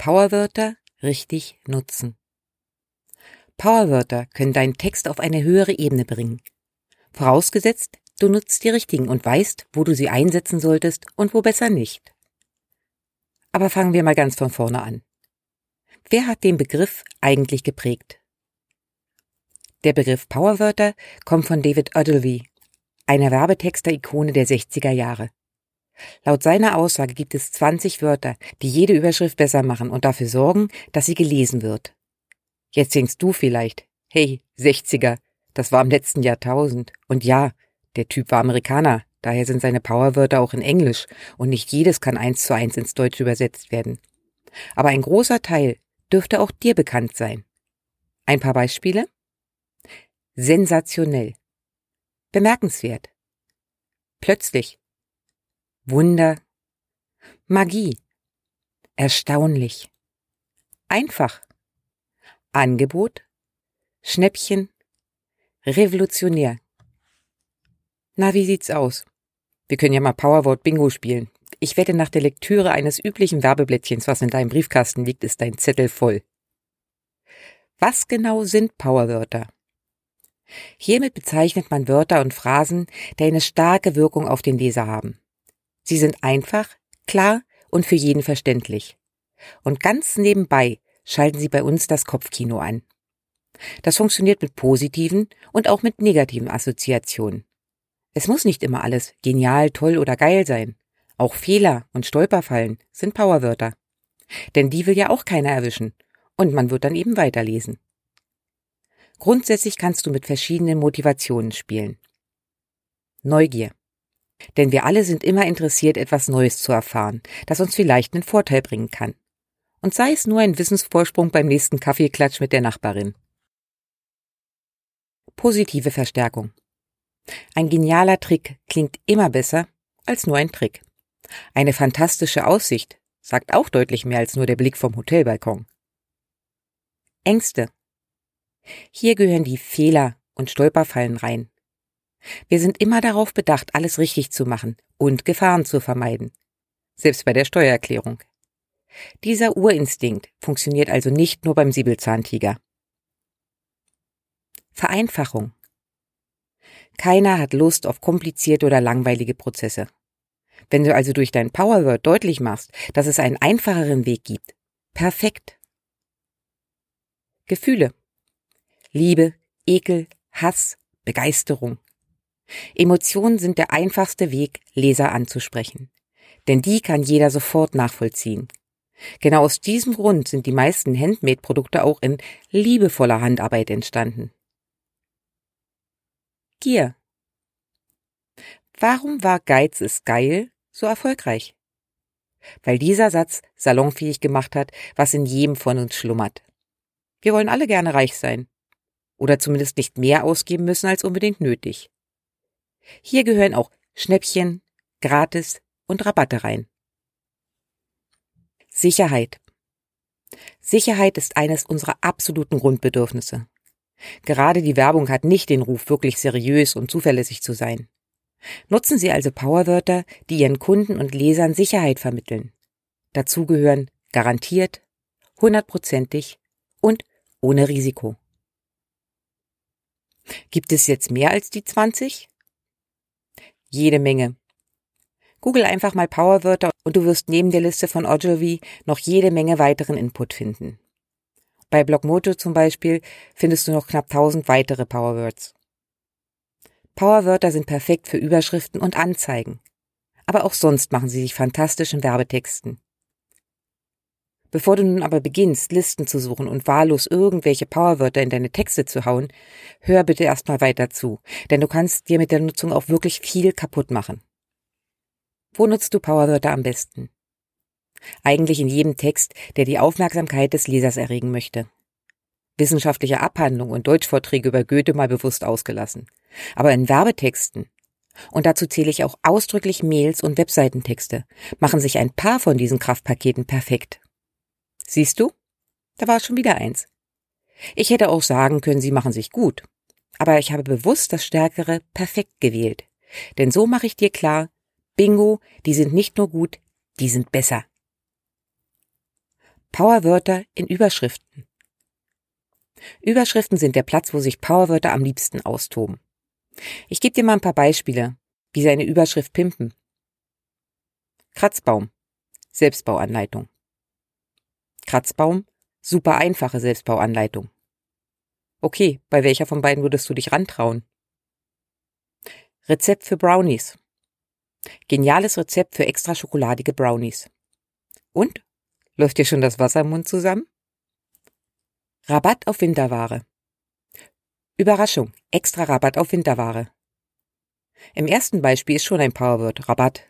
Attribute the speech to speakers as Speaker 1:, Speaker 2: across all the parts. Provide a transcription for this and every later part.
Speaker 1: Powerwörter richtig nutzen. Powerwörter können deinen Text auf eine höhere Ebene bringen. Vorausgesetzt, du nutzt die richtigen und weißt, wo du sie einsetzen solltest und wo besser nicht. Aber fangen wir mal ganz von vorne an. Wer hat den Begriff eigentlich geprägt? Der Begriff Powerwörter kommt von David Ogilvy, einer Werbetexter-Ikone der 60er Jahre. Laut seiner Aussage gibt es 20 Wörter, die jede Überschrift besser machen und dafür sorgen, dass sie gelesen wird. Jetzt denkst du vielleicht, hey, 60er, das war im letzten Jahrtausend. Und ja, der Typ war Amerikaner, daher sind seine Powerwörter auch in Englisch und nicht jedes kann eins zu eins ins Deutsche übersetzt werden. Aber ein großer Teil dürfte auch dir bekannt sein. Ein paar Beispiele? Sensationell. Bemerkenswert. Plötzlich. Wunder, Magie, erstaunlich, einfach, Angebot, Schnäppchen, revolutionär. Na, wie sieht's aus? Wir können ja mal Powerwort Bingo spielen. Ich wette, nach der Lektüre eines üblichen Werbeblättchens, was in deinem Briefkasten liegt, ist dein Zettel voll. Was genau sind Powerwörter? Hiermit bezeichnet man Wörter und Phrasen, die eine starke Wirkung auf den Leser haben. Sie sind einfach, klar und für jeden verständlich. Und ganz nebenbei schalten Sie bei uns das Kopfkino an. Das funktioniert mit positiven und auch mit negativen Assoziationen. Es muss nicht immer alles genial, toll oder geil sein. Auch Fehler und Stolperfallen sind Powerwörter. Denn die will ja auch keiner erwischen. Und man wird dann eben weiterlesen. Grundsätzlich kannst du mit verschiedenen Motivationen spielen. Neugier. Denn wir alle sind immer interessiert, etwas Neues zu erfahren, das uns vielleicht einen Vorteil bringen kann. Und sei es nur ein Wissensvorsprung beim nächsten Kaffeeklatsch mit der Nachbarin. Positive Verstärkung. Ein genialer Trick klingt immer besser als nur ein Trick. Eine fantastische Aussicht sagt auch deutlich mehr als nur der Blick vom Hotelbalkon. Ängste. Hier gehören die Fehler und Stolperfallen rein, wir sind immer darauf bedacht, alles richtig zu machen und Gefahren zu vermeiden. Selbst bei der Steuererklärung. Dieser Urinstinkt funktioniert also nicht nur beim Siebelzahntiger. Vereinfachung. Keiner hat Lust auf komplizierte oder langweilige Prozesse. Wenn du also durch dein Powerword deutlich machst, dass es einen einfacheren Weg gibt, perfekt. Gefühle. Liebe, Ekel, Hass, Begeisterung, Emotionen sind der einfachste Weg, Leser anzusprechen. Denn die kann jeder sofort nachvollziehen. Genau aus diesem Grund sind die meisten Handmade-Produkte auch in liebevoller Handarbeit entstanden. Gier. Warum war Geiz ist geil so erfolgreich? Weil dieser Satz salonfähig gemacht hat, was in jedem von uns schlummert. Wir wollen alle gerne reich sein. Oder zumindest nicht mehr ausgeben müssen als unbedingt nötig. Hier gehören auch Schnäppchen, Gratis und Rabatte rein. Sicherheit. Sicherheit ist eines unserer absoluten Grundbedürfnisse. Gerade die Werbung hat nicht den Ruf, wirklich seriös und zuverlässig zu sein. Nutzen Sie also Powerwörter, die Ihren Kunden und Lesern Sicherheit vermitteln. Dazu gehören garantiert, hundertprozentig und ohne Risiko. Gibt es jetzt mehr als die 20? Jede Menge. Google einfach mal Powerwörter und du wirst neben der Liste von Ogilvy noch jede Menge weiteren Input finden. Bei Blogmojo zum Beispiel findest du noch knapp 1000 weitere Powerwords. Powerwörter sind perfekt für Überschriften und Anzeigen. Aber auch sonst machen sie sich fantastisch in Werbetexten. Bevor du nun aber beginnst, Listen zu suchen und wahllos irgendwelche Powerwörter in deine Texte zu hauen, hör bitte erstmal weiter zu, denn du kannst dir mit der Nutzung auch wirklich viel kaputt machen. Wo nutzt du Powerwörter am besten? Eigentlich in jedem Text, der die Aufmerksamkeit des Lesers erregen möchte. Wissenschaftliche Abhandlungen und Deutschvorträge über Goethe mal bewusst ausgelassen. Aber in Werbetexten, und dazu zähle ich auch ausdrücklich Mails und Webseitentexte, machen sich ein paar von diesen Kraftpaketen perfekt. Siehst du? Da war schon wieder eins. Ich hätte auch sagen können, sie machen sich gut. Aber ich habe bewusst das Stärkere perfekt gewählt. Denn so mache ich dir klar, Bingo, die sind nicht nur gut, die sind besser. Powerwörter in Überschriften. Überschriften sind der Platz, wo sich Powerwörter am liebsten austoben. Ich gebe dir mal ein paar Beispiele, wie sie eine Überschrift pimpen. Kratzbaum. Selbstbauanleitung. Kratzbaum. Super einfache Selbstbauanleitung. Okay, bei welcher von beiden würdest du dich rantrauen? Rezept für Brownies. Geniales Rezept für extra schokoladige Brownies. Und? Läuft dir schon das Wasser im Mund zusammen? Rabatt auf Winterware. Überraschung, extra Rabatt auf Winterware. Im ersten Beispiel ist schon ein Powerword Rabatt.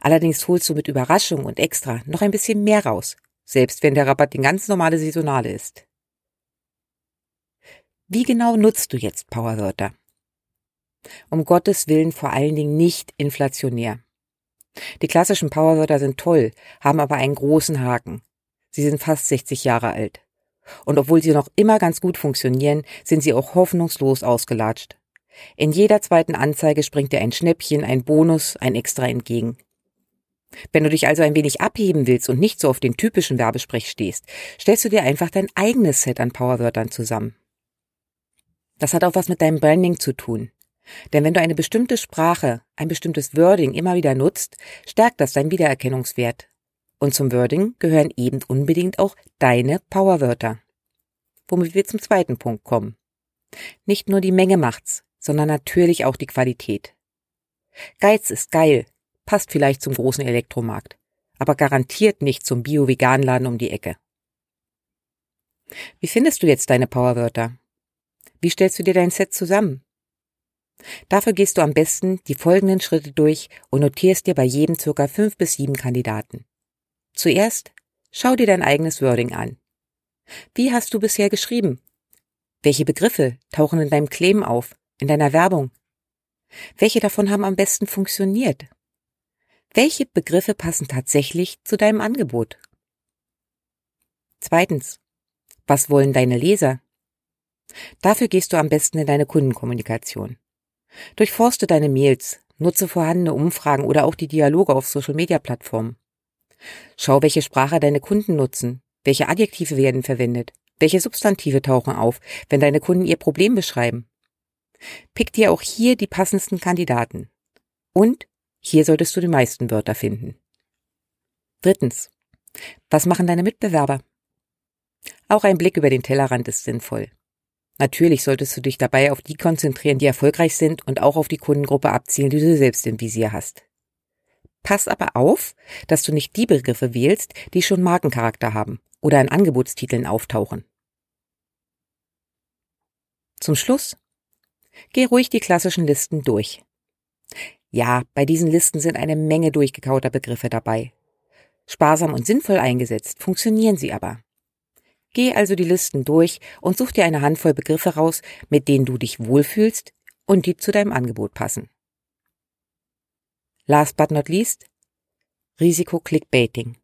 Speaker 1: Allerdings holst du mit Überraschung und extra noch ein bisschen mehr raus, selbst wenn der Rabatt die ganz normale saisonale ist. Wie genau nutzt du jetzt Powerwörter? Um Gottes Willen vor allen Dingen nicht inflationär. Die klassischen Powerwörter sind toll, haben aber einen großen Haken. Sie sind fast 60 Jahre alt. Und obwohl sie noch immer ganz gut funktionieren, sind sie auch hoffnungslos ausgelatscht. In jeder zweiten Anzeige springt dir ein Schnäppchen, ein Bonus, ein Extra entgegen. Wenn du dich also ein wenig abheben willst und nicht so auf den typischen Werbesprech stehst, stellst du dir einfach dein eigenes Set an Powerwörtern zusammen. Das hat auch was mit deinem Branding zu tun. Denn wenn du eine bestimmte Sprache, ein bestimmtes Wording immer wieder nutzt, stärkt das deinen Wiedererkennungswert. Und zum Wording gehören eben unbedingt auch deine Powerwörter. Womit wir zum zweiten Punkt kommen. Nicht nur die Menge macht's, sondern natürlich auch die Qualität. Geiz ist geil, passt vielleicht zum großen Elektromarkt, aber garantiert nicht zum Bio-Vegan-Laden um die Ecke. Wie findest du jetzt deine Powerwörter? Wie stellst du dir dein Set zusammen? Dafür gehst du am besten die folgenden Schritte durch und notierst dir bei jedem circa fünf bis sieben Kandidaten. Zuerst schau dir dein eigenes Wording an. Wie hast du bisher geschrieben? Welche Begriffe tauchen in deinem Claim auf, in deiner Werbung? Welche davon haben am besten funktioniert? Welche Begriffe passen tatsächlich zu deinem Angebot? Zweitens, was wollen deine Leser? Dafür gehst du am besten in deine Kundenkommunikation. Durchforste deine Mails, nutze vorhandene Umfragen oder auch die Dialoge auf Social-Media-Plattformen. Schau, welche Sprache deine Kunden nutzen, welche Adjektive werden verwendet, welche Substantive tauchen auf, wenn deine Kunden ihr Problem beschreiben. Pick dir auch hier die passendsten Kandidaten. Und hier solltest du die meisten Wörter finden. Drittens. Was machen deine Mitbewerber? Auch ein Blick über den Tellerrand ist sinnvoll. Natürlich solltest du dich dabei auf die konzentrieren, die erfolgreich sind und auch auf die Kundengruppe abzielen, die du selbst im Visier hast. Pass aber auf, dass du nicht die Begriffe wählst, die schon Markencharakter haben oder in Angebotstiteln auftauchen. Zum Schluss geh ruhig die klassischen Listen durch. Ja, bei diesen Listen sind eine Menge durchgekauter Begriffe dabei. Sparsam und sinnvoll eingesetzt funktionieren sie aber. Geh also die Listen durch und such dir eine Handvoll Begriffe raus, mit denen du dich wohlfühlst und die zu deinem Angebot passen. Last but not least Risiko Clickbaiting.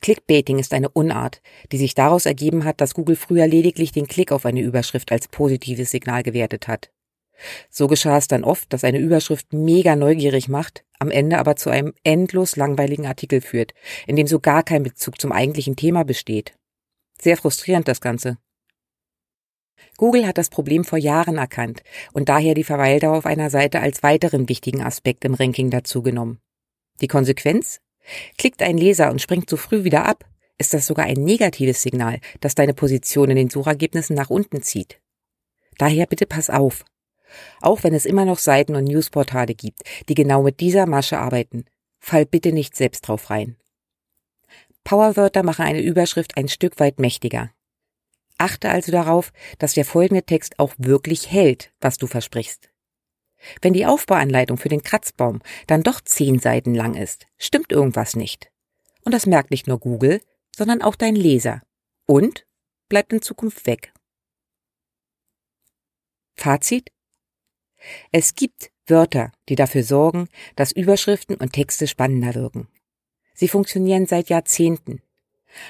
Speaker 1: Clickbaiting ist eine Unart, die sich daraus ergeben hat, dass Google früher lediglich den Klick auf eine Überschrift als positives Signal gewertet hat. So geschah es dann oft, dass eine Überschrift mega neugierig macht, am Ende aber zu einem endlos langweiligen Artikel führt, in dem so gar kein Bezug zum eigentlichen Thema besteht. Sehr frustrierend das Ganze. Google hat das Problem vor Jahren erkannt und daher die Verweildauer auf einer Seite als weiteren wichtigen Aspekt im Ranking dazugenommen. Die Konsequenz? Klickt ein Leser und springt zu früh wieder ab, ist das sogar ein negatives Signal, das deine Position in den Suchergebnissen nach unten zieht. Daher bitte pass auf. Auch wenn es immer noch Seiten und Newsportale gibt, die genau mit dieser Masche arbeiten, fall bitte nicht selbst drauf rein. Powerwörter machen eine Überschrift ein Stück weit mächtiger. Achte also darauf, dass der folgende Text auch wirklich hält, was du versprichst. Wenn die Aufbauanleitung für den Kratzbaum dann doch zehn Seiten lang ist, stimmt irgendwas nicht. Und das merkt nicht nur Google, sondern auch dein Leser. Und bleibt in Zukunft weg. Fazit? Es gibt Wörter, die dafür sorgen, dass Überschriften und Texte spannender wirken. Sie funktionieren seit Jahrzehnten.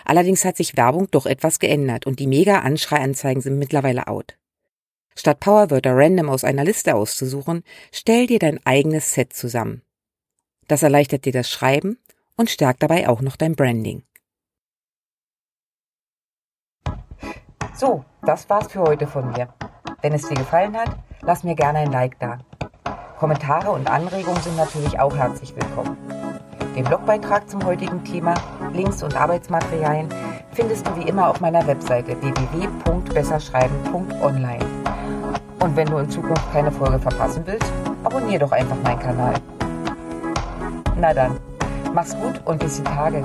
Speaker 1: Allerdings hat sich Werbung doch etwas geändert und die Mega-Anschreianzeigen sind mittlerweile out. Statt Powerwörter random aus einer Liste auszusuchen, stell dir dein eigenes Set zusammen. Das erleichtert dir das Schreiben und stärkt dabei auch noch dein Branding. So, das war's für heute von mir. Wenn es dir gefallen hat, lass mir gerne ein Like da. Kommentare und Anregungen sind natürlich auch herzlich willkommen. Den Blogbeitrag zum heutigen Thema, Links und Arbeitsmaterialien findest du wie immer auf meiner Webseite www.besserschreiben.online. Und wenn du in Zukunft keine Folge verpassen willst, abonnier doch einfach meinen Kanal. Na dann, mach's gut und bis die Tage.